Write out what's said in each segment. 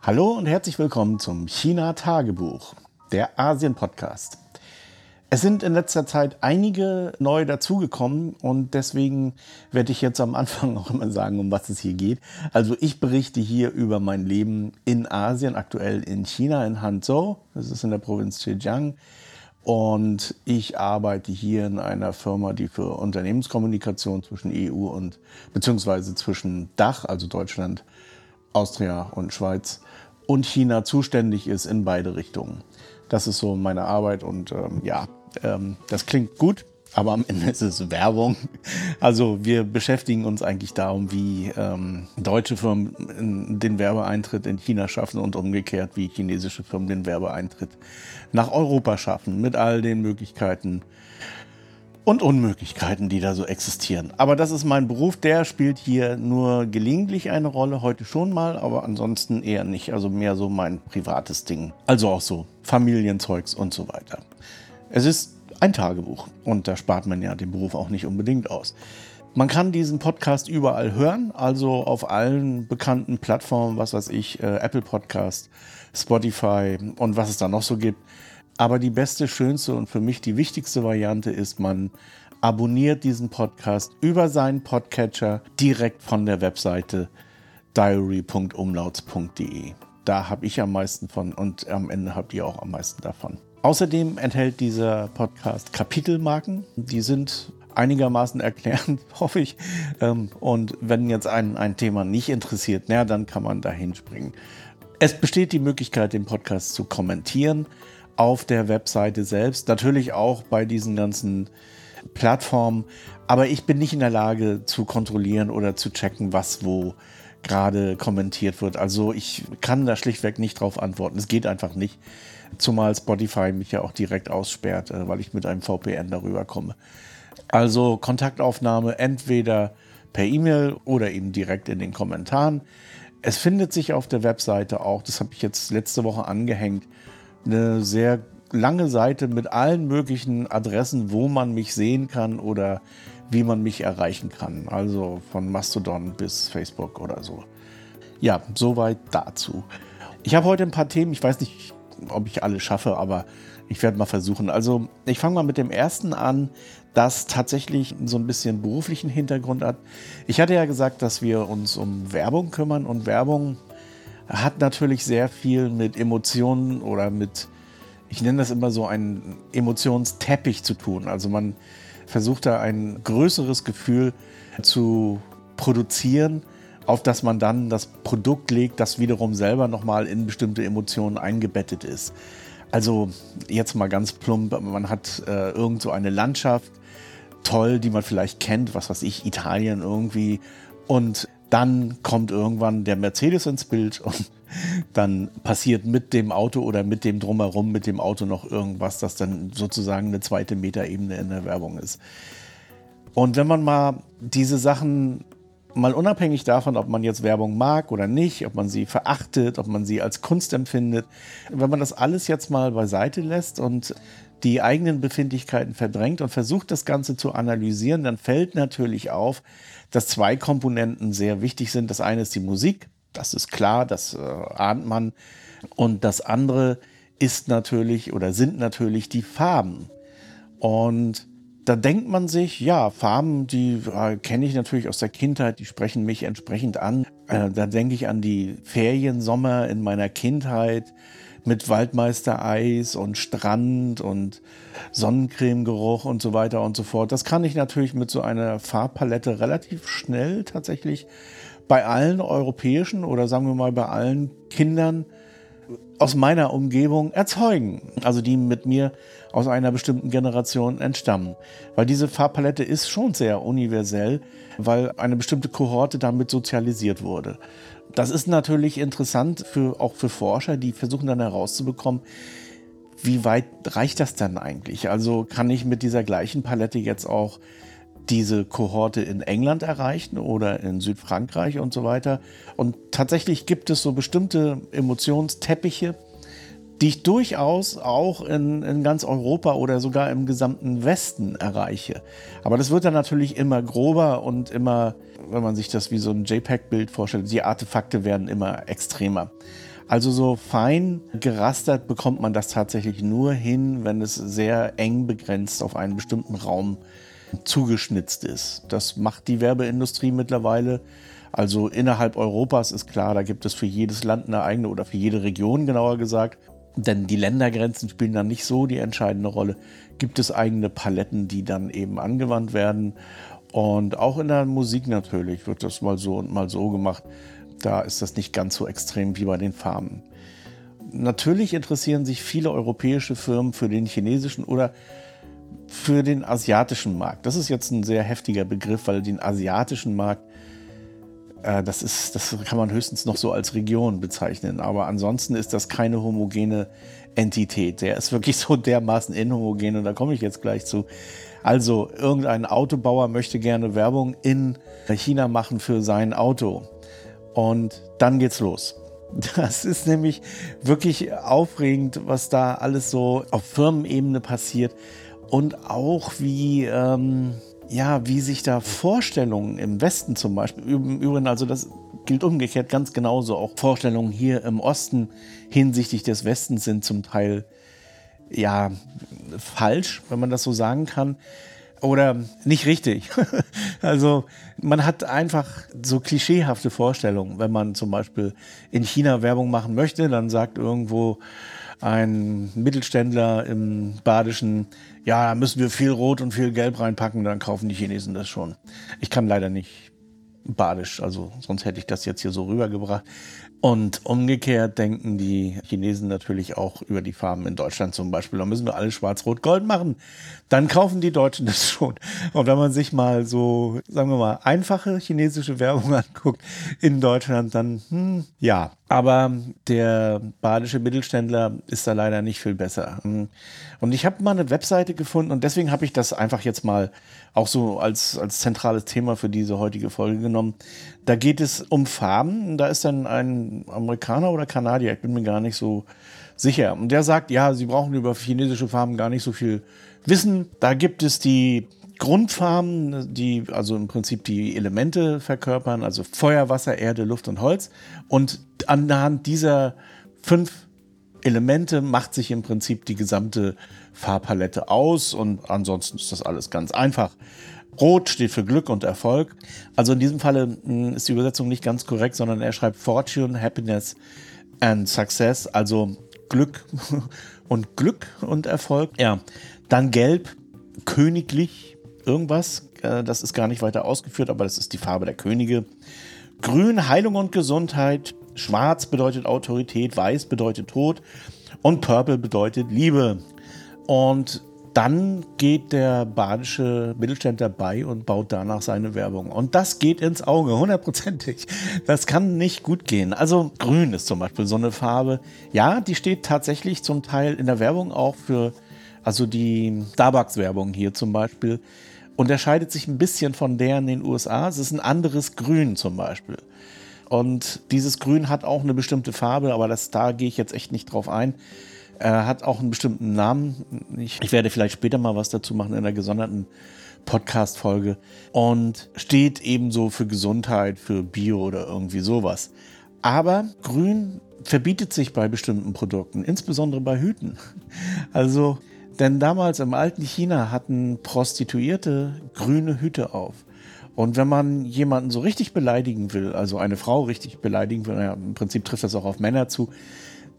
Hallo und herzlich willkommen zum China Tagebuch, der Asien Podcast. Es sind in letzter Zeit einige neu dazugekommen und deswegen werde ich jetzt am Anfang auch immer sagen, um was es hier geht. Also ich berichte hier über mein Leben in Asien, aktuell in China, in Hangzhou, das ist in der Provinz Zhejiang. Und ich arbeite hier in einer Firma, die für Unternehmenskommunikation zwischen EU und beziehungsweise zwischen Dach, also Deutschland, Austria und Schweiz und China zuständig ist in beide Richtungen. Das ist so meine Arbeit und ähm, ja, ähm, das klingt gut, aber am Ende ist es Werbung. Also wir beschäftigen uns eigentlich darum, wie ähm, deutsche Firmen den Werbeeintritt in China schaffen und umgekehrt, wie chinesische Firmen den Werbeeintritt nach Europa schaffen, mit all den Möglichkeiten und Unmöglichkeiten, die da so existieren. Aber das ist mein Beruf, der spielt hier nur gelegentlich eine Rolle, heute schon mal, aber ansonsten eher nicht. Also mehr so mein privates Ding. Also auch so Familienzeugs und so weiter. Es ist ein Tagebuch und da spart man ja den Beruf auch nicht unbedingt aus. Man kann diesen Podcast überall hören, also auf allen bekannten Plattformen, was weiß ich, äh, Apple Podcast, Spotify und was es da noch so gibt. Aber die beste, schönste und für mich die wichtigste Variante ist, man abonniert diesen Podcast über seinen Podcatcher direkt von der Webseite diary.umlauts.de. Da habe ich am meisten von und am Ende habt ihr auch am meisten davon. Außerdem enthält dieser Podcast Kapitelmarken. Die sind einigermaßen erklärend, hoffe ich. Ähm, und wenn jetzt ein, ein Thema nicht interessiert, na, dann kann man da hinspringen. Es besteht die Möglichkeit, den Podcast zu kommentieren auf der Webseite selbst. Natürlich auch bei diesen ganzen Plattformen. Aber ich bin nicht in der Lage zu kontrollieren oder zu checken, was wo gerade kommentiert wird. Also ich kann da schlichtweg nicht drauf antworten. Es geht einfach nicht. Zumal Spotify mich ja auch direkt aussperrt, äh, weil ich mit einem VPN darüber komme. Also Kontaktaufnahme entweder per E-Mail oder eben direkt in den Kommentaren. Es findet sich auf der Webseite auch, das habe ich jetzt letzte Woche angehängt, eine sehr lange Seite mit allen möglichen Adressen, wo man mich sehen kann oder wie man mich erreichen kann. Also von Mastodon bis Facebook oder so. Ja, soweit dazu. Ich habe heute ein paar Themen, ich weiß nicht, ob ich alle schaffe, aber ich werde mal versuchen. Also ich fange mal mit dem ersten an, das tatsächlich so ein bisschen beruflichen Hintergrund hat. Ich hatte ja gesagt, dass wir uns um Werbung kümmern und Werbung hat natürlich sehr viel mit Emotionen oder mit, ich nenne das immer so einen Emotionsteppich zu tun. Also man versucht da ein größeres Gefühl zu produzieren, auf das man dann das Produkt legt, das wiederum selber nochmal in bestimmte Emotionen eingebettet ist. Also jetzt mal ganz plump, man hat äh, irgend so eine Landschaft, toll, die man vielleicht kennt, was weiß ich, Italien irgendwie. Und dann kommt irgendwann der Mercedes ins Bild und dann passiert mit dem Auto oder mit dem Drumherum, mit dem Auto noch irgendwas, das dann sozusagen eine zweite Metaebene in der Werbung ist. Und wenn man mal diese Sachen mal unabhängig davon, ob man jetzt Werbung mag oder nicht, ob man sie verachtet, ob man sie als Kunst empfindet, wenn man das alles jetzt mal beiseite lässt und die eigenen Befindlichkeiten verdrängt und versucht das Ganze zu analysieren, dann fällt natürlich auf, dass zwei Komponenten sehr wichtig sind. Das eine ist die Musik, das ist klar, das äh, ahnt man. Und das andere ist natürlich oder sind natürlich die Farben. Und da denkt man sich, ja, Farben, die äh, kenne ich natürlich aus der Kindheit, die sprechen mich entsprechend an. Äh, da denke ich an die Feriensommer in meiner Kindheit mit Waldmeistereis und Strand und Sonnencremegeruch und so weiter und so fort. Das kann ich natürlich mit so einer Farbpalette relativ schnell tatsächlich bei allen europäischen oder sagen wir mal bei allen Kindern aus meiner Umgebung erzeugen. Also die mit mir aus einer bestimmten Generation entstammen. Weil diese Farbpalette ist schon sehr universell, weil eine bestimmte Kohorte damit sozialisiert wurde. Das ist natürlich interessant für, auch für Forscher, die versuchen dann herauszubekommen, wie weit reicht das dann eigentlich? Also kann ich mit dieser gleichen Palette jetzt auch diese Kohorte in England erreichen oder in Südfrankreich und so weiter. Und tatsächlich gibt es so bestimmte Emotionsteppiche, die ich durchaus auch in, in ganz Europa oder sogar im gesamten Westen erreiche. Aber das wird dann natürlich immer grober und immer, wenn man sich das wie so ein JPEG-Bild vorstellt, die Artefakte werden immer extremer. Also so fein gerastert bekommt man das tatsächlich nur hin, wenn es sehr eng begrenzt auf einen bestimmten Raum zugeschnitzt ist. Das macht die Werbeindustrie mittlerweile. Also innerhalb Europas ist klar, da gibt es für jedes Land eine eigene oder für jede Region genauer gesagt. Denn die Ländergrenzen spielen dann nicht so die entscheidende Rolle. Gibt es eigene Paletten, die dann eben angewandt werden. Und auch in der Musik natürlich wird das mal so und mal so gemacht. Da ist das nicht ganz so extrem wie bei den Farben. Natürlich interessieren sich viele europäische Firmen für den chinesischen oder für den asiatischen Markt. Das ist jetzt ein sehr heftiger Begriff, weil den asiatischen Markt, äh, das, ist, das kann man höchstens noch so als Region bezeichnen. Aber ansonsten ist das keine homogene Entität. Der ist wirklich so dermaßen inhomogen und da komme ich jetzt gleich zu. Also irgendein Autobauer möchte gerne Werbung in China machen für sein Auto. Und dann geht's los. Das ist nämlich wirklich aufregend, was da alles so auf Firmenebene passiert und auch wie, ähm, ja, wie sich da Vorstellungen im Westen zum Beispiel, im Übrigen, also das gilt umgekehrt ganz genauso, auch Vorstellungen hier im Osten hinsichtlich des Westens sind zum Teil ja falsch, wenn man das so sagen kann. Oder nicht richtig. also man hat einfach so klischeehafte Vorstellungen. Wenn man zum Beispiel in China Werbung machen möchte, dann sagt irgendwo ein Mittelständler im Badischen, ja, da müssen wir viel Rot und viel Gelb reinpacken, dann kaufen die Chinesen das schon. Ich kann leider nicht Badisch, also sonst hätte ich das jetzt hier so rübergebracht. Und umgekehrt denken die Chinesen natürlich auch über die Farben in Deutschland zum Beispiel. Da müssen wir alle schwarz-rot-gold machen. Dann kaufen die Deutschen das schon. Und wenn man sich mal so, sagen wir mal, einfache chinesische Werbung anguckt in Deutschland, dann, hm, ja. Aber der badische Mittelständler ist da leider nicht viel besser. Und ich habe mal eine Webseite gefunden und deswegen habe ich das einfach jetzt mal auch so als, als zentrales Thema für diese heutige Folge genommen. Da geht es um Farben. Da ist dann ein Amerikaner oder Kanadier, ich bin mir gar nicht so sicher. Und der sagt, ja, Sie brauchen über chinesische Farben gar nicht so viel wissen. Da gibt es die Grundfarben, die also im Prinzip die Elemente verkörpern, also Feuer, Wasser, Erde, Luft und Holz. Und anhand dieser fünf Elemente macht sich im Prinzip die gesamte Farbpalette aus und ansonsten ist das alles ganz einfach. Rot steht für Glück und Erfolg. Also in diesem Falle hm, ist die Übersetzung nicht ganz korrekt, sondern er schreibt Fortune, Happiness and Success, also Glück und Glück und Erfolg. Ja, dann Gelb, königlich, irgendwas. Äh, das ist gar nicht weiter ausgeführt, aber das ist die Farbe der Könige. Grün, Heilung und Gesundheit. Schwarz bedeutet Autorität, Weiß bedeutet Tod und Purple bedeutet Liebe. Und dann geht der badische Mittelständler bei und baut danach seine Werbung. Und das geht ins Auge, hundertprozentig. Das kann nicht gut gehen. Also grün ist zum Beispiel so eine Farbe. Ja, die steht tatsächlich zum Teil in der Werbung auch für, also die Starbucks-Werbung hier zum Beispiel, unterscheidet sich ein bisschen von der in den USA. Es ist ein anderes Grün zum Beispiel. Und dieses Grün hat auch eine bestimmte Farbe, aber das, da gehe ich jetzt echt nicht drauf ein. Er hat auch einen bestimmten Namen. Ich, ich werde vielleicht später mal was dazu machen in einer gesonderten Podcast-Folge. Und steht ebenso für Gesundheit, für Bio oder irgendwie sowas. Aber Grün verbietet sich bei bestimmten Produkten, insbesondere bei Hüten. Also, denn damals im alten China hatten Prostituierte grüne Hüte auf. Und wenn man jemanden so richtig beleidigen will, also eine Frau richtig beleidigen will, ja, im Prinzip trifft das auch auf Männer zu,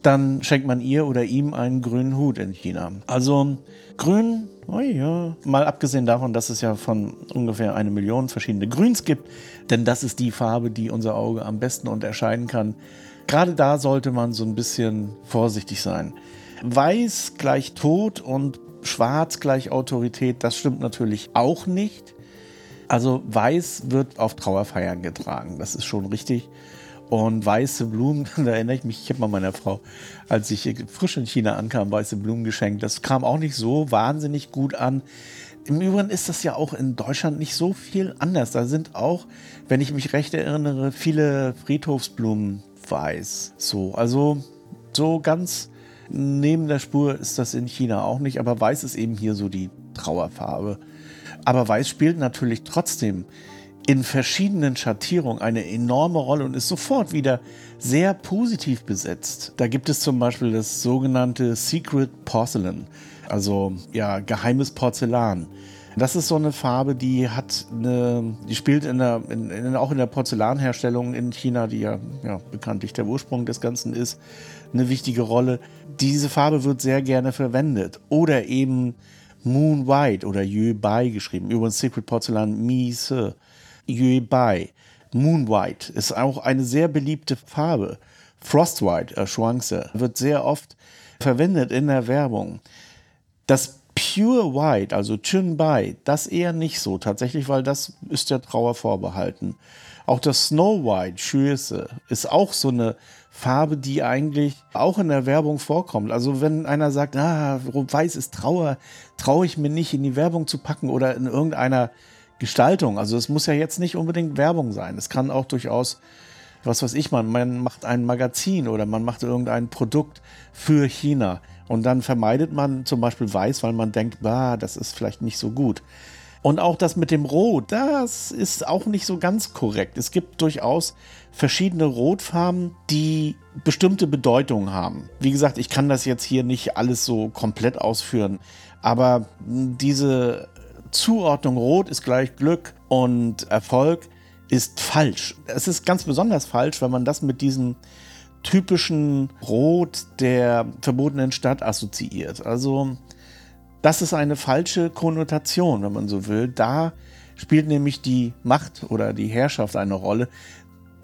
dann schenkt man ihr oder ihm einen grünen Hut in China. Also grün, oh ja, mal abgesehen davon, dass es ja von ungefähr eine Million verschiedene Grüns gibt, denn das ist die Farbe, die unser Auge am besten unterscheiden kann. Gerade da sollte man so ein bisschen vorsichtig sein. Weiß gleich Tod und Schwarz gleich Autorität, das stimmt natürlich auch nicht. Also Weiß wird auf Trauerfeiern getragen, das ist schon richtig. Und weiße Blumen, da erinnere ich mich, ich habe mal meiner Frau, als ich frisch in China ankam, weiße Blumen geschenkt. Das kam auch nicht so wahnsinnig gut an. Im Übrigen ist das ja auch in Deutschland nicht so viel anders. Da sind auch, wenn ich mich recht erinnere, viele Friedhofsblumen weiß. So, also so ganz neben der Spur ist das in China auch nicht, aber weiß ist eben hier so die Trauerfarbe. Aber weiß spielt natürlich trotzdem in verschiedenen Schattierungen eine enorme Rolle und ist sofort wieder sehr positiv besetzt. Da gibt es zum Beispiel das sogenannte Secret Porcelain, also ja, geheimes Porzellan. Das ist so eine Farbe, die hat eine, die spielt in der, in, in, auch in der Porzellanherstellung in China, die ja, ja bekanntlich der Ursprung des Ganzen ist, eine wichtige Rolle. Diese Farbe wird sehr gerne verwendet. Oder eben Moon White oder Yue Bai geschrieben. Übrigens Secret Porzellan Mi Se. Yue Bai. Moon White ist auch eine sehr beliebte Farbe. Frost White, äh, Shuangse, wird sehr oft verwendet in der Werbung. Das Pure White, also Chun Bai, das eher nicht so tatsächlich, weil das ist der Trauer vorbehalten. Auch das Snow White, Schüsse, ist auch so eine Farbe, die eigentlich auch in der Werbung vorkommt. Also wenn einer sagt, ah, weiß ist Trauer, traue ich mir nicht in die Werbung zu packen oder in irgendeiner Gestaltung. Also es muss ja jetzt nicht unbedingt Werbung sein. Es kann auch durchaus, was weiß ich, man, man macht ein Magazin oder man macht irgendein Produkt für China. Und dann vermeidet man zum Beispiel Weiß, weil man denkt, bah, das ist vielleicht nicht so gut. Und auch das mit dem Rot, das ist auch nicht so ganz korrekt. Es gibt durchaus verschiedene Rotfarben, die bestimmte Bedeutungen haben. Wie gesagt, ich kann das jetzt hier nicht alles so komplett ausführen, aber diese Zuordnung Rot ist gleich Glück und Erfolg ist falsch. Es ist ganz besonders falsch, wenn man das mit diesem typischen Rot der verbotenen Stadt assoziiert. Also das ist eine falsche Konnotation, wenn man so will. Da spielt nämlich die Macht oder die Herrschaft eine Rolle,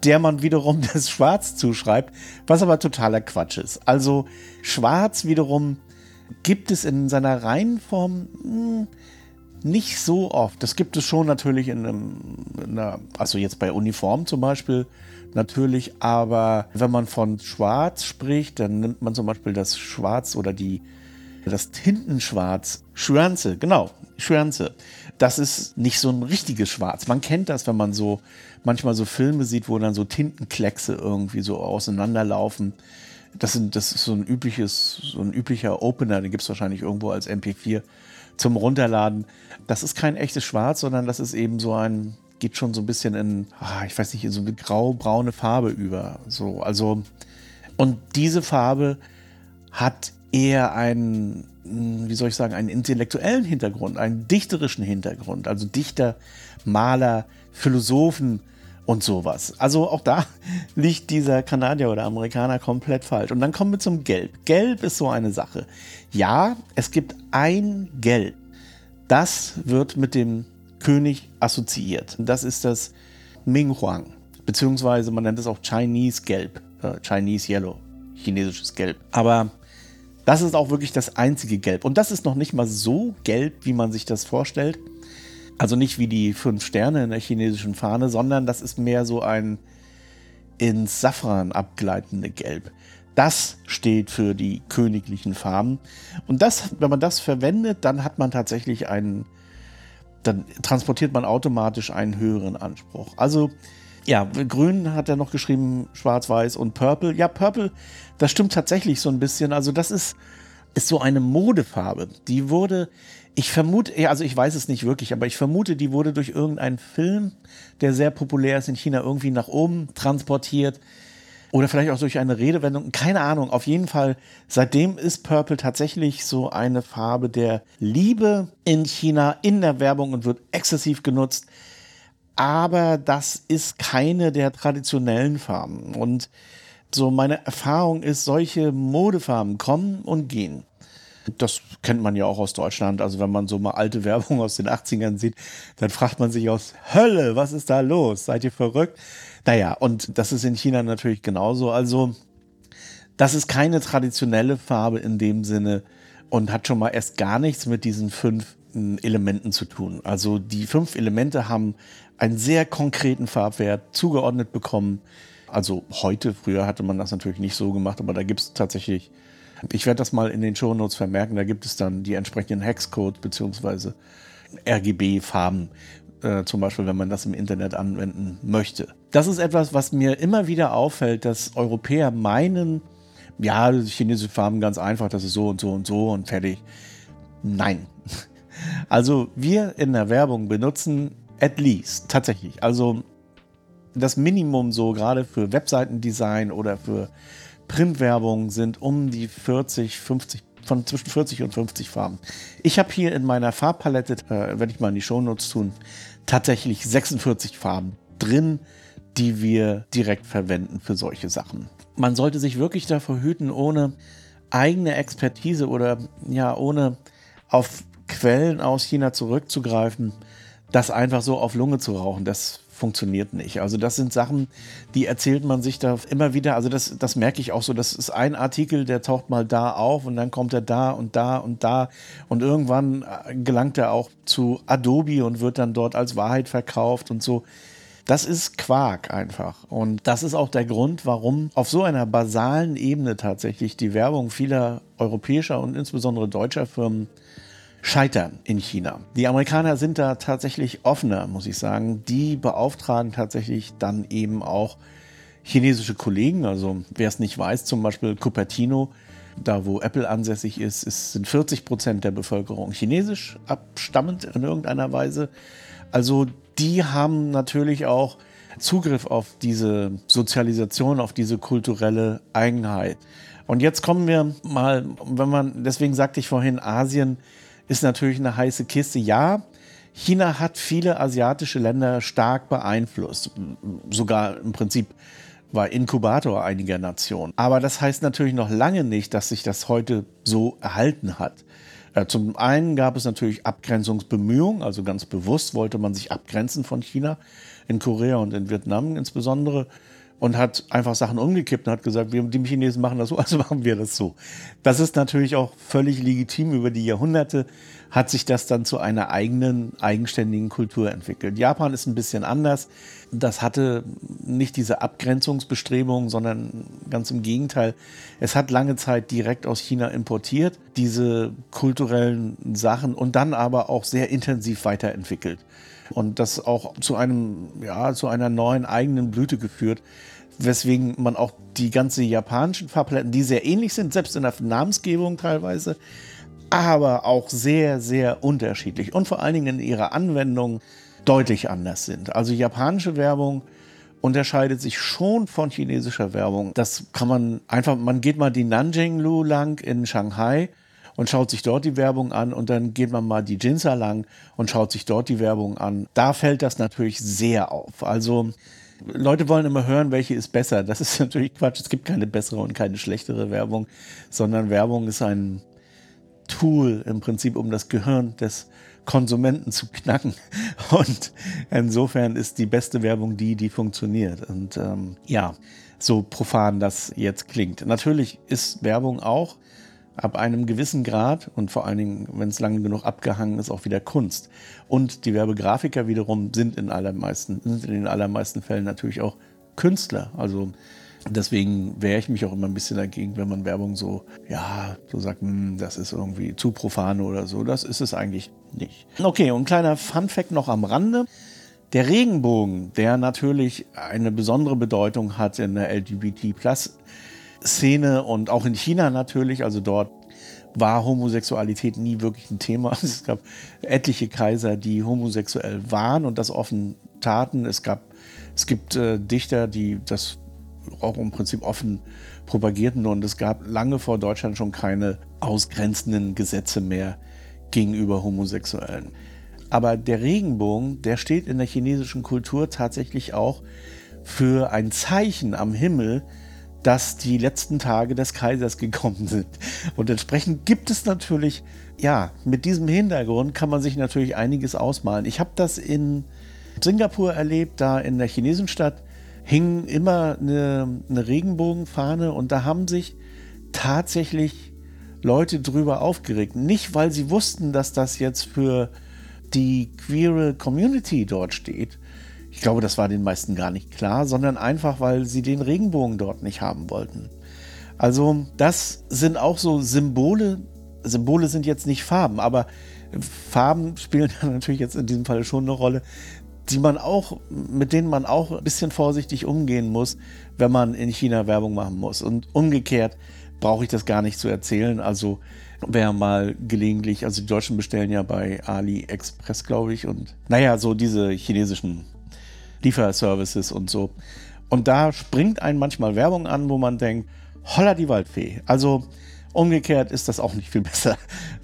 der man wiederum das Schwarz zuschreibt, was aber totaler Quatsch ist. Also Schwarz wiederum gibt es in seiner Reihenform mh, hm, nicht so oft. Das gibt es schon natürlich in, einem, in einer, also jetzt bei Uniform zum Beispiel natürlich, aber wenn man von Schwarz spricht, dann nimmt man zum Beispiel das Schwarz oder die das Tintenschwarz, Schwänze, genau, Schwänze. Das ist nicht so ein richtiges Schwarz. Man kennt das, wenn man so manchmal so Filme sieht, wo dann so Tintenkleckse irgendwie so auseinanderlaufen. Das, sind, das ist so ein übliches, so ein üblicher Opener, den gibt es wahrscheinlich irgendwo als MP4 zum Runterladen. Das ist kein echtes Schwarz, sondern das ist eben so ein, geht schon so ein bisschen in, ah, ich weiß nicht, in so eine grau-braune Farbe über. So, also, und diese Farbe hat eher einen, wie soll ich sagen, einen intellektuellen Hintergrund, einen dichterischen Hintergrund, also Dichter, Maler, Philosophen und sowas. Also auch da liegt dieser Kanadier oder Amerikaner komplett falsch. Und dann kommen wir zum Gelb. Gelb ist so eine Sache. Ja, es gibt ein Gelb. Das wird mit dem König assoziiert. Das ist das Ming Huang, beziehungsweise man nennt es auch Chinese Gelb, äh, Chinese Yellow, chinesisches Gelb. Aber das ist auch wirklich das einzige Gelb. Und das ist noch nicht mal so gelb, wie man sich das vorstellt. Also nicht wie die fünf Sterne in der chinesischen Fahne, sondern das ist mehr so ein ins Safran abgleitende Gelb. Das steht für die königlichen Farben. Und das, wenn man das verwendet, dann hat man tatsächlich einen, dann transportiert man automatisch einen höheren Anspruch. Also ja, grün hat er noch geschrieben, schwarz-weiß und purple. Ja, purple, das stimmt tatsächlich so ein bisschen. Also das ist, ist so eine Modefarbe. Die wurde, ich vermute, also ich weiß es nicht wirklich, aber ich vermute, die wurde durch irgendeinen Film, der sehr populär ist in China, irgendwie nach oben transportiert. Oder vielleicht auch durch eine Redewendung, keine Ahnung. Auf jeden Fall, seitdem ist Purple tatsächlich so eine Farbe der Liebe in China, in der Werbung und wird exzessiv genutzt aber das ist keine der traditionellen Farben. Und so meine Erfahrung ist, solche Modefarben kommen und gehen. Das kennt man ja auch aus Deutschland. Also wenn man so mal alte Werbung aus den 80ern sieht, dann fragt man sich aus Hölle, was ist da los? Seid ihr verrückt? Naja, und das ist in China natürlich genauso. Also das ist keine traditionelle Farbe in dem Sinne und hat schon mal erst gar nichts mit diesen fünf hm, Elementen zu tun. Also die fünf Elemente haben einen sehr konkreten Farbwert zugeordnet bekommen. Also heute, früher hatte man das natürlich nicht so gemacht, aber da gibt es tatsächlich, ich werde das mal in den Shownotes vermerken, da gibt es dann die entsprechenden Hexcodes bzw. RGB-Farben, äh, zum Beispiel, wenn man das im Internet anwenden möchte. Das ist etwas, was mir immer wieder auffällt, dass Europäer meinen, ja, chinesische Farben ganz einfach, das ist so und so und so und fertig. Nein. Also wir in der Werbung benutzen At least, tatsächlich. Also das Minimum so gerade für Webseitendesign oder für Printwerbung sind um die 40, 50, von zwischen 40 und 50 Farben. Ich habe hier in meiner Farbpalette, äh, werde ich mal in die Shownotes tun, tatsächlich 46 Farben drin, die wir direkt verwenden für solche Sachen. Man sollte sich wirklich davor hüten, ohne eigene Expertise oder ja, ohne auf Quellen aus China zurückzugreifen, das einfach so auf Lunge zu rauchen. Das funktioniert nicht. Also das sind Sachen, die erzählt man sich da immer wieder. Also das, das merke ich auch so. Das ist ein Artikel, der taucht mal da auf und dann kommt er da und da und da. Und irgendwann äh, gelangt er auch zu Adobe und wird dann dort als Wahrheit verkauft und so. Das ist Quark einfach. Und das ist auch der Grund, warum auf so einer basalen Ebene tatsächlich die Werbung vieler europäischer und insbesondere deutscher Firmen scheitern in China. Die Amerikaner sind da tatsächlich offener, muss ich sagen. Die beauftragen tatsächlich dann eben auch chinesische Kollegen. Also wer es nicht weiß, zum Beispiel Cupertino, da wo Apple ansässig ist, ist sind 40 Prozent der Bevölkerung chinesisch abstammend in irgendeiner Weise. Also die haben natürlich auch Zugriff auf diese Sozialisation, auf diese kulturelle Eigenheit. Und jetzt kommen wir mal, wenn man, deswegen sagte ich vorhin, Asien ist natürlich eine heiße Kiste. Ja, China hat viele asiatische Länder stark beeinflusst. Sogar im Prinzip war Inkubator einiger Nationen. Aber das heißt natürlich noch lange nicht, dass sich das heute so erhalten hat. Äh, zum einen gab es natürlich Abgrenzungsbemühungen, also ganz bewusst wollte man sich abgrenzen von China, in Korea und in Vietnam insbesondere und hat einfach Sachen umgekippt und hat gesagt, wir, die Chinesen machen das so, also machen wir das so. Das ist natürlich auch völlig legitim. Über die Jahrhunderte hat sich das dann zu einer eigenen, eigenständigen Kultur entwickelt. Japan ist ein bisschen anders. Das hatte nicht diese Abgrenzungsbestrebungen, sondern ganz im Gegenteil. Es hat lange Zeit direkt aus China importiert, diese kulturellen Sachen und dann aber auch sehr intensiv weiterentwickelt und das auch zu einem, ja, zu einer neuen eigenen Blüte geführt, weswegen man auch die ganze japanischen Farbpaletten, die sehr ähnlich sind, selbst in der Namensgebung teilweise, aber auch sehr, sehr unterschiedlich und vor allen Dingen in ihrer Anwendung deutlich anders sind. Also japanische Werbung unterscheidet sich schon von chinesischer Werbung. Das kann man einfach, man geht mal die Nanjing-Lu lang in Shanghai und schaut sich dort die Werbung an und dann geht man mal die Jinsa lang und schaut sich dort die Werbung an. Da fällt das natürlich sehr auf. Also Leute wollen immer hören, welche ist besser. Das ist natürlich Quatsch. Es gibt keine bessere und keine schlechtere Werbung, sondern Werbung ist ein Tool im Prinzip, um das Gehirn des Konsumenten zu knacken. Und insofern ist die beste Werbung die, die funktioniert. Und ähm, ja, so profan das jetzt klingt. Natürlich ist Werbung auch ab einem gewissen Grad und vor allen Dingen, wenn es lange genug abgehangen ist, auch wieder Kunst. Und die Werbegrafiker wiederum sind in, allermeisten, sind in den allermeisten Fällen natürlich auch Künstler. Also deswegen wehre ich mich auch immer ein bisschen dagegen, wenn man Werbung so, ja, so sagt, hm, das ist irgendwie zu profan oder so. Das ist es eigentlich nicht. Okay, und ein kleiner Fun-Fact noch am Rande. Der Regenbogen, der natürlich eine besondere Bedeutung hat in der LGBT Plus Szene und auch in China natürlich, also dort war Homosexualität nie wirklich ein Thema. Es gab etliche Kaiser, die homosexuell waren und das offen taten. Es gab, es gibt äh, Dichter, die das auch im Prinzip offen propagierten und es gab lange vor Deutschland schon keine ausgrenzenden Gesetze mehr gegenüber Homosexuellen. Aber der Regenbogen, der steht in der chinesischen Kultur tatsächlich auch für ein Zeichen am Himmel, dass die letzten Tage des Kaisers gekommen sind. Und entsprechend gibt es natürlich, ja, mit diesem Hintergrund kann man sich natürlich einiges ausmalen. Ich habe das in Singapur erlebt, da in der Chinesenstadt hing immer eine, eine Regenbogenfahne und da haben sich tatsächlich Leute drüber aufgeregt. Nicht, weil sie wussten, dass das jetzt für die queere Community dort steht, ich glaube, das war den meisten gar nicht klar, sondern einfach, weil sie den Regenbogen dort nicht haben wollten. Also das sind auch so Symbole. Symbole sind jetzt nicht Farben, aber Farben spielen natürlich jetzt in diesem Fall schon eine Rolle, die man auch, mit denen man auch ein bisschen vorsichtig umgehen muss, wenn man in China Werbung machen muss. Und umgekehrt, brauche ich das gar nicht zu erzählen. Also wer mal gelegentlich, also die Deutschen bestellen ja bei AliExpress, glaube ich, und naja, so diese chinesischen Lieferservices und so. Und da springt einen manchmal Werbung an, wo man denkt, holla die Waldfee. Also umgekehrt ist das auch nicht viel besser.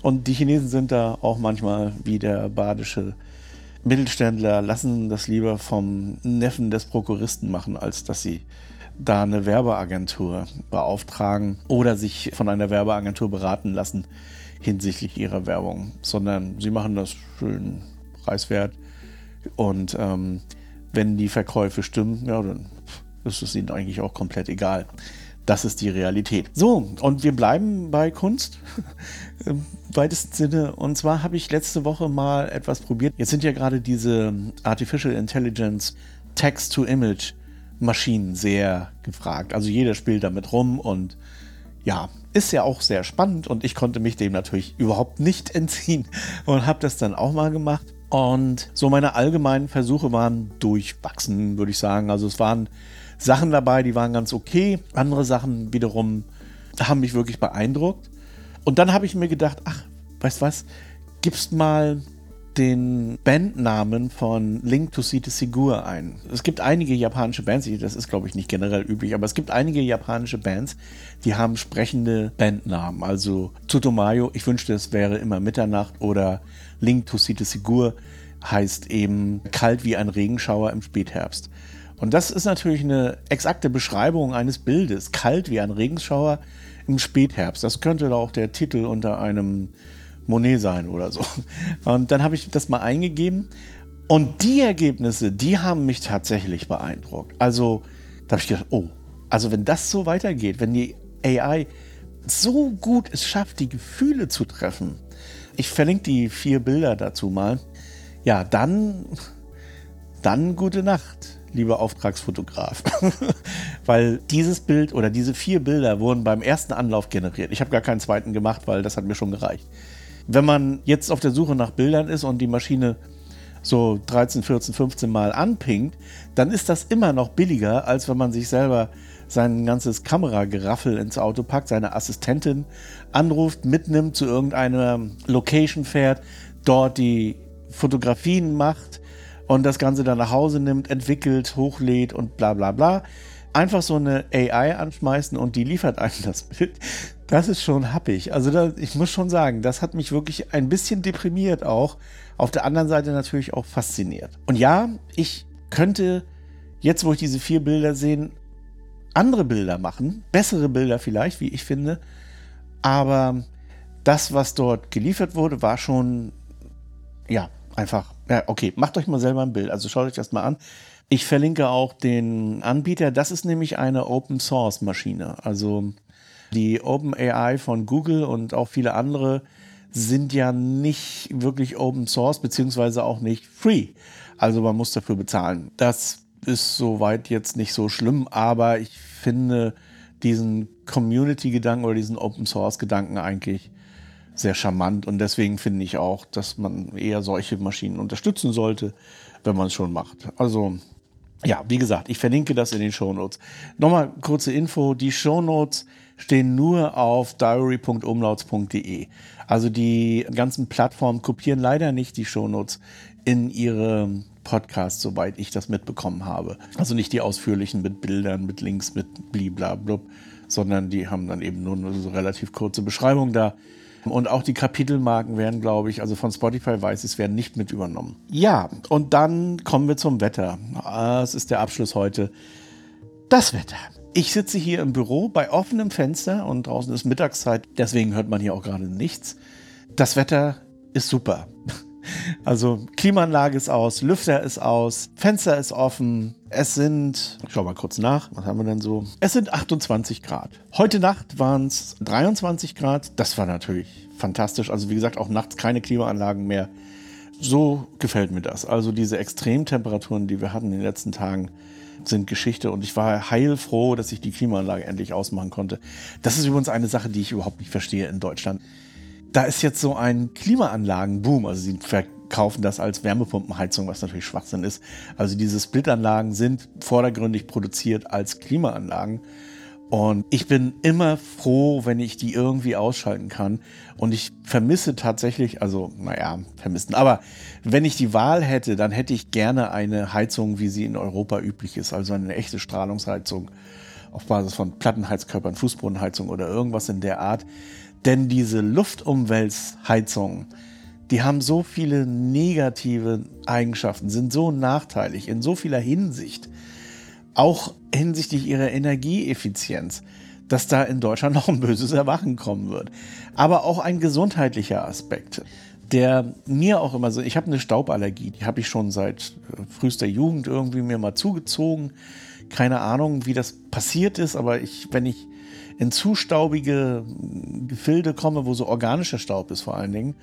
Und die Chinesen sind da auch manchmal wie der badische Mittelständler, lassen das lieber vom Neffen des Prokuristen machen, als dass sie da eine Werbeagentur beauftragen oder sich von einer Werbeagentur beraten lassen hinsichtlich ihrer Werbung, sondern sie machen das schön preiswert und ähm, wenn die Verkäufe stimmen, ja, dann ist es ihnen eigentlich auch komplett egal. Das ist die Realität. So, und wir bleiben bei Kunst im weitesten Sinne. Und zwar habe ich letzte Woche mal etwas probiert. Jetzt sind ja gerade diese Artificial Intelligence Text-to-Image Maschinen sehr gefragt. Also jeder spielt damit rum und ja, ist ja auch sehr spannend und ich konnte mich dem natürlich überhaupt nicht entziehen und habe das dann auch mal gemacht. Und so meine allgemeinen Versuche waren durchwachsen, würde ich sagen. Also es waren Sachen dabei, die waren ganz okay. Andere Sachen wiederum haben mich wirklich beeindruckt. Und dann habe ich mir gedacht, ach, weißt was, gibst mal den Bandnamen von Link to City Sigur ein. Es gibt einige japanische Bands, das ist glaube ich nicht generell üblich, aber es gibt einige japanische Bands, die haben sprechende Bandnamen. Also Tutomayo, ich wünschte es wäre immer Mitternacht oder Link to City Sigur heißt eben kalt wie ein Regenschauer im Spätherbst. Und das ist natürlich eine exakte Beschreibung eines Bildes. Kalt wie ein Regenschauer im Spätherbst. Das könnte auch der Titel unter einem Monet sein oder so. Und dann habe ich das mal eingegeben. Und die Ergebnisse, die haben mich tatsächlich beeindruckt. Also, da habe ich gedacht, oh, also wenn das so weitergeht, wenn die AI so gut es schafft, die Gefühle zu treffen. Ich verlinke die vier Bilder dazu mal. Ja, dann, dann gute Nacht lieber Auftragsfotograf. weil dieses Bild oder diese vier Bilder wurden beim ersten Anlauf generiert. Ich habe gar keinen zweiten gemacht, weil das hat mir schon gereicht. Wenn man jetzt auf der Suche nach Bildern ist und die Maschine so 13, 14, 15 Mal anpingt, dann ist das immer noch billiger, als wenn man sich selber sein ganzes Kamerageraffel ins Auto packt, seine Assistentin anruft, mitnimmt, zu irgendeiner Location fährt, dort die Fotografien macht, und das Ganze dann nach Hause nimmt, entwickelt, hochlädt und bla bla bla. Einfach so eine AI anschmeißen und die liefert einem das Bild. Das ist schon happig. Also da, ich muss schon sagen, das hat mich wirklich ein bisschen deprimiert auch. Auf der anderen Seite natürlich auch fasziniert. Und ja, ich könnte jetzt, wo ich diese vier Bilder sehe, andere Bilder machen. Bessere Bilder vielleicht, wie ich finde. Aber das, was dort geliefert wurde, war schon, ja, einfach ja, okay, macht euch mal selber ein Bild. Also schaut euch das mal an. Ich verlinke auch den Anbieter. Das ist nämlich eine Open Source Maschine. Also die Open AI von Google und auch viele andere sind ja nicht wirklich Open Source, beziehungsweise auch nicht free. Also man muss dafür bezahlen. Das ist soweit jetzt nicht so schlimm, aber ich finde diesen Community-Gedanken oder diesen Open Source-Gedanken eigentlich sehr charmant und deswegen finde ich auch, dass man eher solche Maschinen unterstützen sollte, wenn man es schon macht. Also ja, wie gesagt, ich verlinke das in den Shownotes. Nochmal kurze Info, die Shownotes stehen nur auf diary.umlauts.de. Also die ganzen Plattformen kopieren leider nicht die Shownotes in ihre Podcasts, soweit ich das mitbekommen habe. Also nicht die ausführlichen mit Bildern, mit Links, mit bliblablub, sondern die haben dann eben nur eine so relativ kurze Beschreibung da. Und auch die Kapitelmarken werden, glaube ich, also von Spotify weiß ich, werden nicht mit übernommen. Ja, und dann kommen wir zum Wetter. Das ist der Abschluss heute. Das Wetter. Ich sitze hier im Büro bei offenem Fenster und draußen ist Mittagszeit, deswegen hört man hier auch gerade nichts. Das Wetter ist super. Also Klimaanlage ist aus, Lüfter ist aus, Fenster ist offen. Es sind, ich schau mal kurz nach, was haben wir denn so? Es sind 28 Grad. Heute Nacht waren es 23 Grad. Das war natürlich fantastisch. Also wie gesagt, auch nachts keine Klimaanlagen mehr. So gefällt mir das. Also diese Extremtemperaturen, die wir hatten in den letzten Tagen, sind Geschichte und ich war heilfroh, dass ich die Klimaanlage endlich ausmachen konnte. Das ist übrigens eine Sache, die ich überhaupt nicht verstehe in Deutschland da ist jetzt so ein Klimaanlagenboom. Also sie verkaufen das als Wärmepumpenheizung, was natürlich Schwachsinn ist. Also diese Splitanlagen sind vordergründig produziert als Klimaanlagen. Und ich bin immer froh, wenn ich die irgendwie ausschalten kann. Und ich vermisse tatsächlich, also, naja, vermissen. Aber wenn ich die Wahl hätte, dann hätte ich gerne eine Heizung, wie sie in Europa üblich ist. Also eine echte Strahlungsheizung auf Basis von Plattenheizkörpern, Fußbodenheizung oder irgendwas in der Art. Denn diese Luftumwälzheizungen, die haben so viele negative Eigenschaften, sind so nachteilig in so vieler Hinsicht auch hinsichtlich ihrer Energieeffizienz, dass da in Deutschland noch ein böses Erwachen kommen wird. Aber auch ein gesundheitlicher Aspekt, der mir auch immer so, ich habe eine Stauballergie, die habe ich schon seit äh, frühester Jugend irgendwie mir mal zugezogen. Keine Ahnung, wie das passiert ist, aber ich, wenn ich in zu staubige Gefilde komme, wo so organischer Staub ist vor allen Dingen,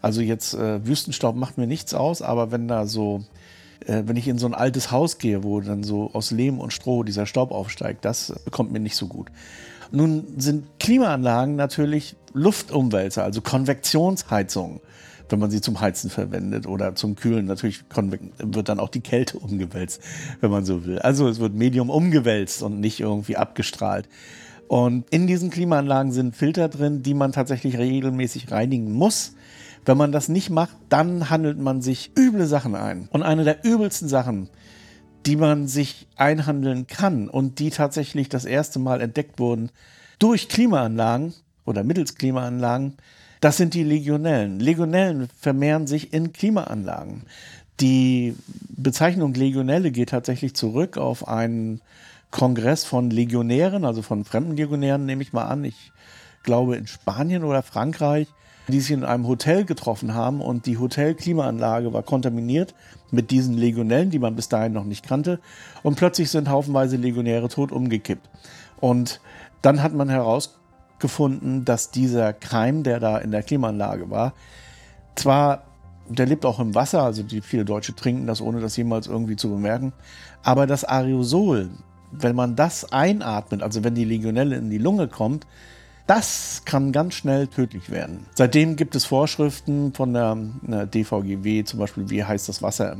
also jetzt äh, Wüstenstaub macht mir nichts aus, aber wenn da so äh, wenn ich in so ein altes Haus gehe, wo dann so aus Lehm und Stroh dieser Staub aufsteigt, das bekommt mir nicht so gut. Nun sind Klimaanlagen natürlich Luftumwälzer, also Konvektionsheizungen, wenn man sie zum Heizen verwendet oder zum Kühlen. Natürlich wird dann auch die Kälte umgewälzt, wenn man so will. Also es wird Medium umgewälzt und nicht irgendwie abgestrahlt. Und in diesen Klimaanlagen sind Filter drin, die man tatsächlich regelmäßig reinigen muss. Wenn man das nicht macht, dann handelt man sich üble Sachen ein. Und eine der übelsten Sachen, die man sich einhandeln kann und die tatsächlich das erste Mal entdeckt wurden durch Klimaanlagen oder mittels Klimaanlagen, das sind die Legionellen. Legionellen vermehren sich in Klimaanlagen. Die Bezeichnung Legionelle geht tatsächlich zurück auf einen Kongress von Legionären, also von fremden Legionären, nehme ich mal an. Ich glaube in Spanien oder Frankreich, die sich in einem Hotel getroffen haben und die Hotelklimaanlage war kontaminiert mit diesen Legionellen, die man bis dahin noch nicht kannte. Und plötzlich sind haufenweise Legionäre tot umgekippt. Und dann hat man herausgefunden, dass dieser Keim, der da in der Klimaanlage war, zwar, der lebt auch im Wasser, also die viele Deutsche trinken das, ohne das jemals irgendwie zu bemerken, aber das Aerosol, wenn man das einatmet, also wenn die Legionelle in die Lunge kommt, das kann ganz schnell tödlich werden. Seitdem gibt es Vorschriften von der, der DVGW, zum Beispiel, wie heiß das Wasser,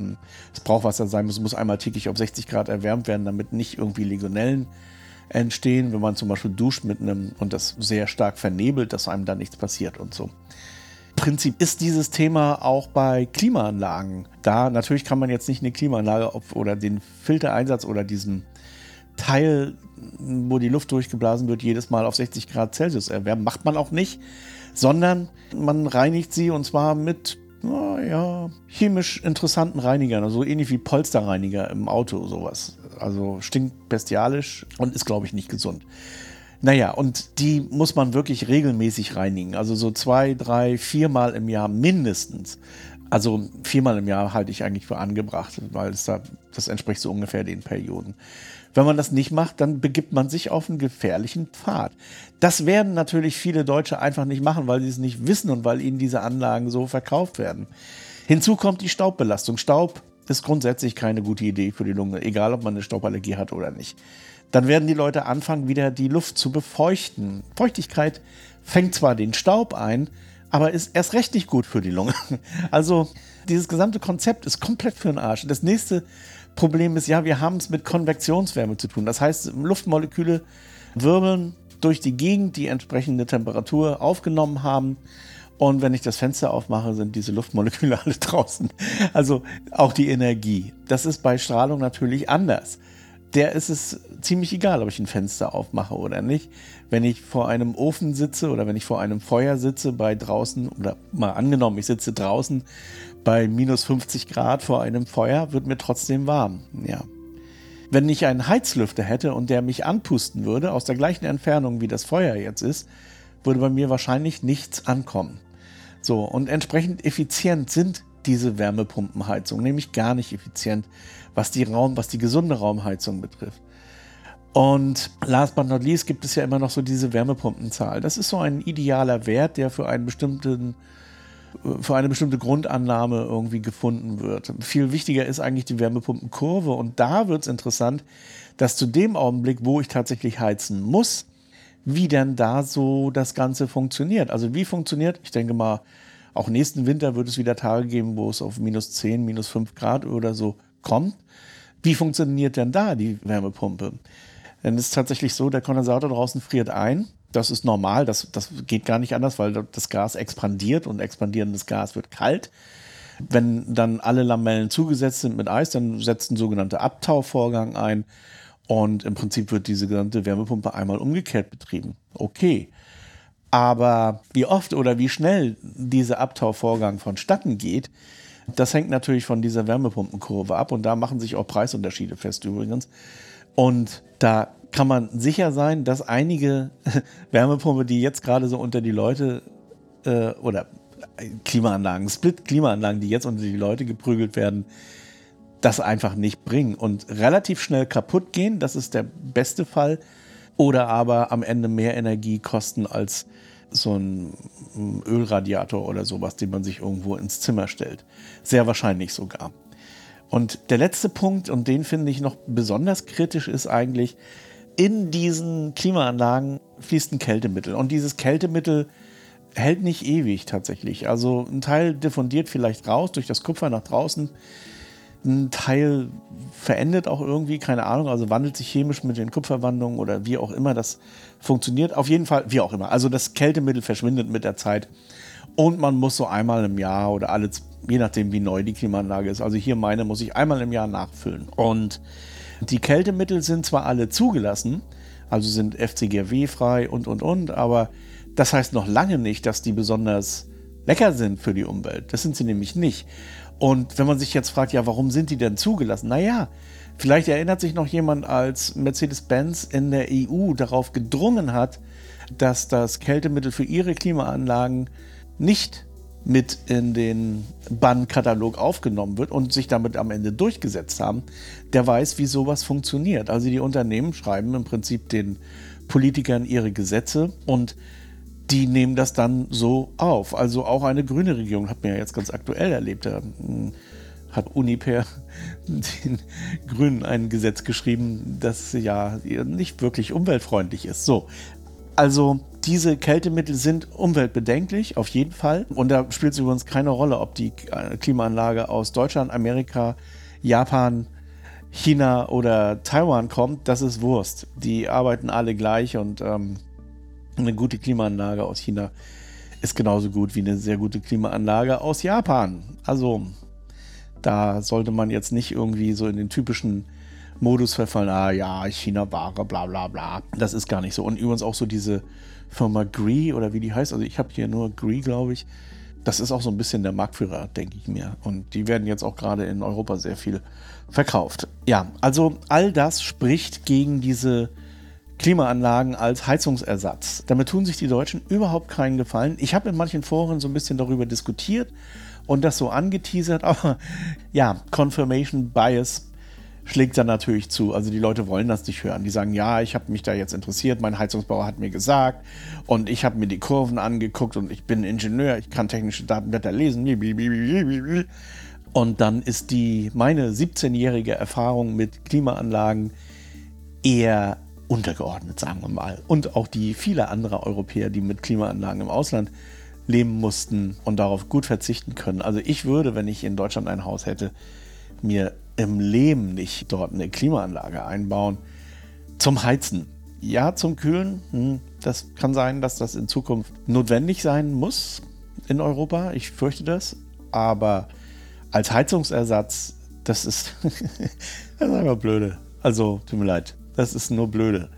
das Brauchwasser sein muss, muss einmal täglich auf 60 Grad erwärmt werden, damit nicht irgendwie Legionellen entstehen, wenn man zum Beispiel duscht mit einem und das sehr stark vernebelt, dass einem da nichts passiert und so. Prinzip ist dieses Thema auch bei Klimaanlagen. Da natürlich kann man jetzt nicht eine Klimaanlage oder den Filtereinsatz oder diesen Teil, wo die Luft durchgeblasen wird, jedes Mal auf 60 Grad Celsius erwärmen. Macht man auch nicht, sondern man reinigt sie und zwar mit ja, chemisch interessanten Reinigern, also ähnlich wie Polsterreiniger im Auto, sowas. Also stinkt bestialisch und ist, glaube ich, nicht gesund. Naja, und die muss man wirklich regelmäßig reinigen. Also so zwei, drei, viermal im Jahr mindestens. Also viermal im Jahr halte ich eigentlich für angebracht, weil es da, das entspricht so ungefähr den Perioden. Wenn man das nicht macht, dann begibt man sich auf einen gefährlichen Pfad. Das werden natürlich viele Deutsche einfach nicht machen, weil sie es nicht wissen und weil ihnen diese Anlagen so verkauft werden. Hinzu kommt die Staubbelastung. Staub ist grundsätzlich keine gute Idee für die Lunge, egal ob man eine Stauballergie hat oder nicht. Dann werden die Leute anfangen, wieder die Luft zu befeuchten. Feuchtigkeit fängt zwar den Staub ein, aber ist erst recht nicht gut für die Lunge. Also dieses gesamte Konzept ist komplett für den Arsch. Das nächste Problem ist, ja, wir haben es mit Konvektionswärme zu tun. Das heißt, Luftmoleküle wirbeln durch die Gegend, die entsprechende Temperatur aufgenommen haben. Und wenn ich das Fenster aufmache, sind diese Luftmoleküle alle draußen. Also auch die Energie. Das ist bei Strahlung natürlich anders. Der ist es ziemlich egal, ob ich ein Fenster aufmache oder nicht. Wenn ich vor einem Ofen sitze oder wenn ich vor einem Feuer sitze bei draußen oder mal angenommen, ich sitze draußen bei minus 50 Grad vor einem Feuer wird mir trotzdem warm. Ja. Wenn ich einen Heizlüfter hätte und der mich anpusten würde, aus der gleichen Entfernung wie das Feuer jetzt ist, würde bei mir wahrscheinlich nichts ankommen. So, und entsprechend effizient sind diese Wärmepumpenheizungen, nämlich gar nicht effizient, was die Raum, was die gesunde Raumheizung betrifft. Und last but not least gibt es ja immer noch so diese Wärmepumpenzahl. Das ist so ein idealer Wert, der für einen bestimmten für eine bestimmte Grundannahme irgendwie gefunden wird. Viel wichtiger ist eigentlich die Wärmepumpenkurve und da wird es interessant, dass zu dem Augenblick, wo ich tatsächlich heizen muss, wie denn da so das Ganze funktioniert. Also wie funktioniert, ich denke mal, auch nächsten Winter wird es wieder Tage geben, wo es auf minus 10, minus 5 Grad oder so kommt. Wie funktioniert denn da die Wärmepumpe? ist es tatsächlich so, der Kondensator draußen friert ein. Das ist normal, das, das geht gar nicht anders, weil das Gas expandiert und expandierendes Gas wird kalt. Wenn dann alle Lamellen zugesetzt sind mit Eis, dann setzt ein sogenannter Abtauvorgang ein und im Prinzip wird diese gesamte Wärmepumpe einmal umgekehrt betrieben. Okay. Aber wie oft oder wie schnell dieser Abtauvorgang vonstatten geht, das hängt natürlich von dieser Wärmepumpenkurve ab und da machen sich auch Preisunterschiede fest übrigens. Und da kann man sicher sein, dass einige Wärmepumpe, die jetzt gerade so unter die Leute äh, oder Klimaanlagen, Split-Klimaanlagen, die jetzt unter die Leute geprügelt werden, das einfach nicht bringen und relativ schnell kaputt gehen. Das ist der beste Fall. Oder aber am Ende mehr Energie kosten als so ein Ölradiator oder sowas, den man sich irgendwo ins Zimmer stellt. Sehr wahrscheinlich sogar. Und der letzte Punkt, und den finde ich noch besonders kritisch, ist eigentlich, in diesen Klimaanlagen fließt ein Kältemittel. Und dieses Kältemittel hält nicht ewig tatsächlich. Also ein Teil diffundiert vielleicht raus durch das Kupfer nach draußen. Ein Teil verendet auch irgendwie, keine Ahnung, also wandelt sich chemisch mit den Kupferwandlungen oder wie auch immer das funktioniert. Auf jeden Fall, wie auch immer. Also das Kältemittel verschwindet mit der Zeit. Und man muss so einmal im Jahr oder alle, je nachdem wie neu die Klimaanlage ist. Also hier meine muss ich einmal im Jahr nachfüllen. Und die Kältemittel sind zwar alle zugelassen, also sind FCGW frei und und und, aber das heißt noch lange nicht, dass die besonders lecker sind für die Umwelt. Das sind sie nämlich nicht. Und wenn man sich jetzt fragt, ja, warum sind die denn zugelassen? Naja, vielleicht erinnert sich noch jemand, als Mercedes-Benz in der EU darauf gedrungen hat, dass das Kältemittel für ihre Klimaanlagen nicht mit in den Bannkatalog aufgenommen wird und sich damit am Ende durchgesetzt haben, der weiß, wie sowas funktioniert. Also die Unternehmen schreiben im Prinzip den Politikern ihre Gesetze und die nehmen das dann so auf. Also auch eine grüne Regierung hat mir ja jetzt ganz aktuell erlebt. Da hm, hat Uniper den Grünen ein Gesetz geschrieben, das ja nicht wirklich umweltfreundlich ist. So, also diese Kältemittel sind umweltbedenklich, auf jeden Fall. Und da spielt es übrigens keine Rolle, ob die Klimaanlage aus Deutschland, Amerika, Japan, China oder Taiwan kommt. Das ist Wurst. Die arbeiten alle gleich und ähm, eine gute Klimaanlage aus China ist genauso gut wie eine sehr gute Klimaanlage aus Japan. Also da sollte man jetzt nicht irgendwie so in den typischen Modus verfallen, ah ja, China-Ware, bla bla bla. Das ist gar nicht so. Und übrigens auch so diese Firma Gree oder wie die heißt, also ich habe hier nur Gree, glaube ich. Das ist auch so ein bisschen der Marktführer, denke ich mir. Und die werden jetzt auch gerade in Europa sehr viel verkauft. Ja, also all das spricht gegen diese Klimaanlagen als Heizungsersatz. Damit tun sich die Deutschen überhaupt keinen Gefallen. Ich habe in manchen Foren so ein bisschen darüber diskutiert und das so angeteasert, aber ja, Confirmation Bias schlägt dann natürlich zu. Also die Leute wollen das nicht hören. Die sagen, ja, ich habe mich da jetzt interessiert, mein Heizungsbauer hat mir gesagt und ich habe mir die Kurven angeguckt und ich bin Ingenieur, ich kann technische Datenblätter lesen. Und dann ist die meine 17-jährige Erfahrung mit Klimaanlagen eher untergeordnet, sagen wir mal. Und auch die viele andere Europäer, die mit Klimaanlagen im Ausland leben mussten und darauf gut verzichten können. Also ich würde, wenn ich in Deutschland ein Haus hätte, mir im Leben nicht dort eine Klimaanlage einbauen. Zum Heizen. Ja, zum Kühlen. Hm, das kann sein, dass das in Zukunft notwendig sein muss in Europa. Ich fürchte das. Aber als Heizungsersatz, das ist, das ist einfach blöde. Also, tut mir leid. Das ist nur blöde.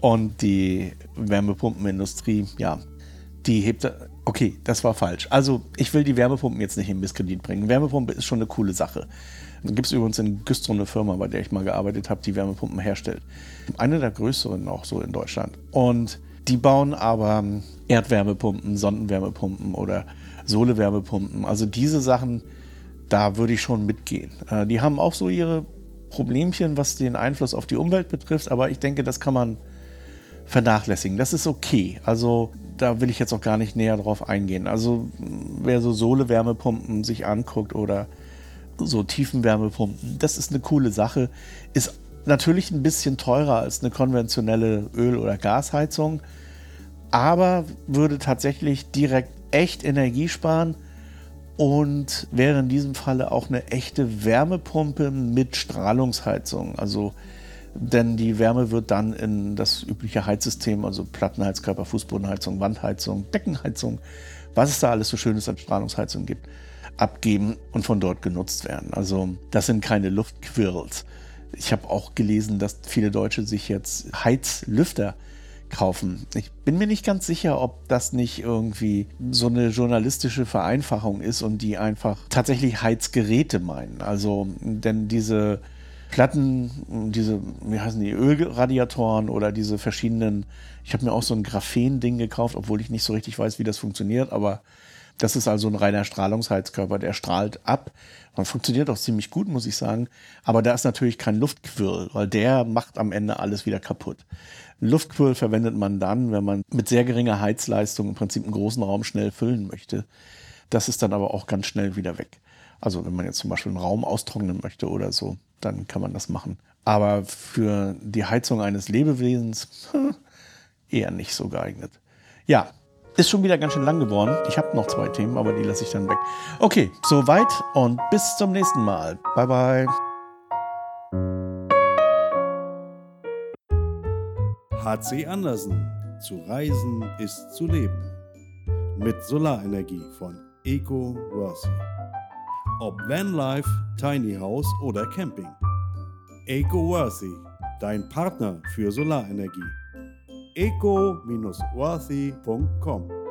Und die Wärmepumpenindustrie, ja, die hebt. Okay, das war falsch. Also, ich will die Wärmepumpen jetzt nicht in Misskredit bringen. Wärmepumpe ist schon eine coole Sache. Gibt es übrigens in Güstrow eine Firma, bei der ich mal gearbeitet habe, die Wärmepumpen herstellt. Eine der größeren auch so in Deutschland. Und die bauen aber Erdwärmepumpen, Sondenwärmepumpen oder Sohlewärmepumpen. Also diese Sachen, da würde ich schon mitgehen. Äh, die haben auch so ihre Problemchen, was den Einfluss auf die Umwelt betrifft, aber ich denke, das kann man vernachlässigen. Das ist okay. Also da will ich jetzt auch gar nicht näher drauf eingehen. Also wer so Sohlewärmepumpen sich anguckt oder so Tiefenwärmepumpen. Das ist eine coole Sache. Ist natürlich ein bisschen teurer als eine konventionelle Öl- oder Gasheizung, aber würde tatsächlich direkt echt Energie sparen und wäre in diesem Falle auch eine echte Wärmepumpe mit Strahlungsheizung. Also denn die Wärme wird dann in das übliche Heizsystem, also Plattenheizkörper, Fußbodenheizung, Wandheizung, Deckenheizung, was es da alles so Schönes an Strahlungsheizung gibt, abgeben und von dort genutzt werden. Also das sind keine Luftquirls. Ich habe auch gelesen, dass viele Deutsche sich jetzt Heizlüfter kaufen. Ich bin mir nicht ganz sicher, ob das nicht irgendwie so eine journalistische Vereinfachung ist und die einfach tatsächlich Heizgeräte meinen. Also, denn diese Platten, diese, wie heißen die, Ölradiatoren oder diese verschiedenen, ich habe mir auch so ein Graphen-Ding gekauft, obwohl ich nicht so richtig weiß, wie das funktioniert, aber das ist also ein reiner Strahlungsheizkörper, der strahlt ab. Man funktioniert auch ziemlich gut, muss ich sagen. Aber da ist natürlich kein Luftquirl, weil der macht am Ende alles wieder kaputt. Luftquirl verwendet man dann, wenn man mit sehr geringer Heizleistung im Prinzip einen großen Raum schnell füllen möchte. Das ist dann aber auch ganz schnell wieder weg. Also wenn man jetzt zum Beispiel einen Raum austrocknen möchte oder so, dann kann man das machen. Aber für die Heizung eines Lebewesens hm, eher nicht so geeignet. Ja, ist schon wieder ganz schön lang geworden. Ich habe noch zwei Themen, aber die lasse ich dann weg. Okay, soweit und bis zum nächsten Mal. Bye bye. HC Andersen. Zu reisen ist zu leben. Mit Solarenergie von Eco Worthy. Ob Vanlife, Tiny House oder Camping. Eco Worthy, dein Partner für Solarenergie Eco-worthy.com.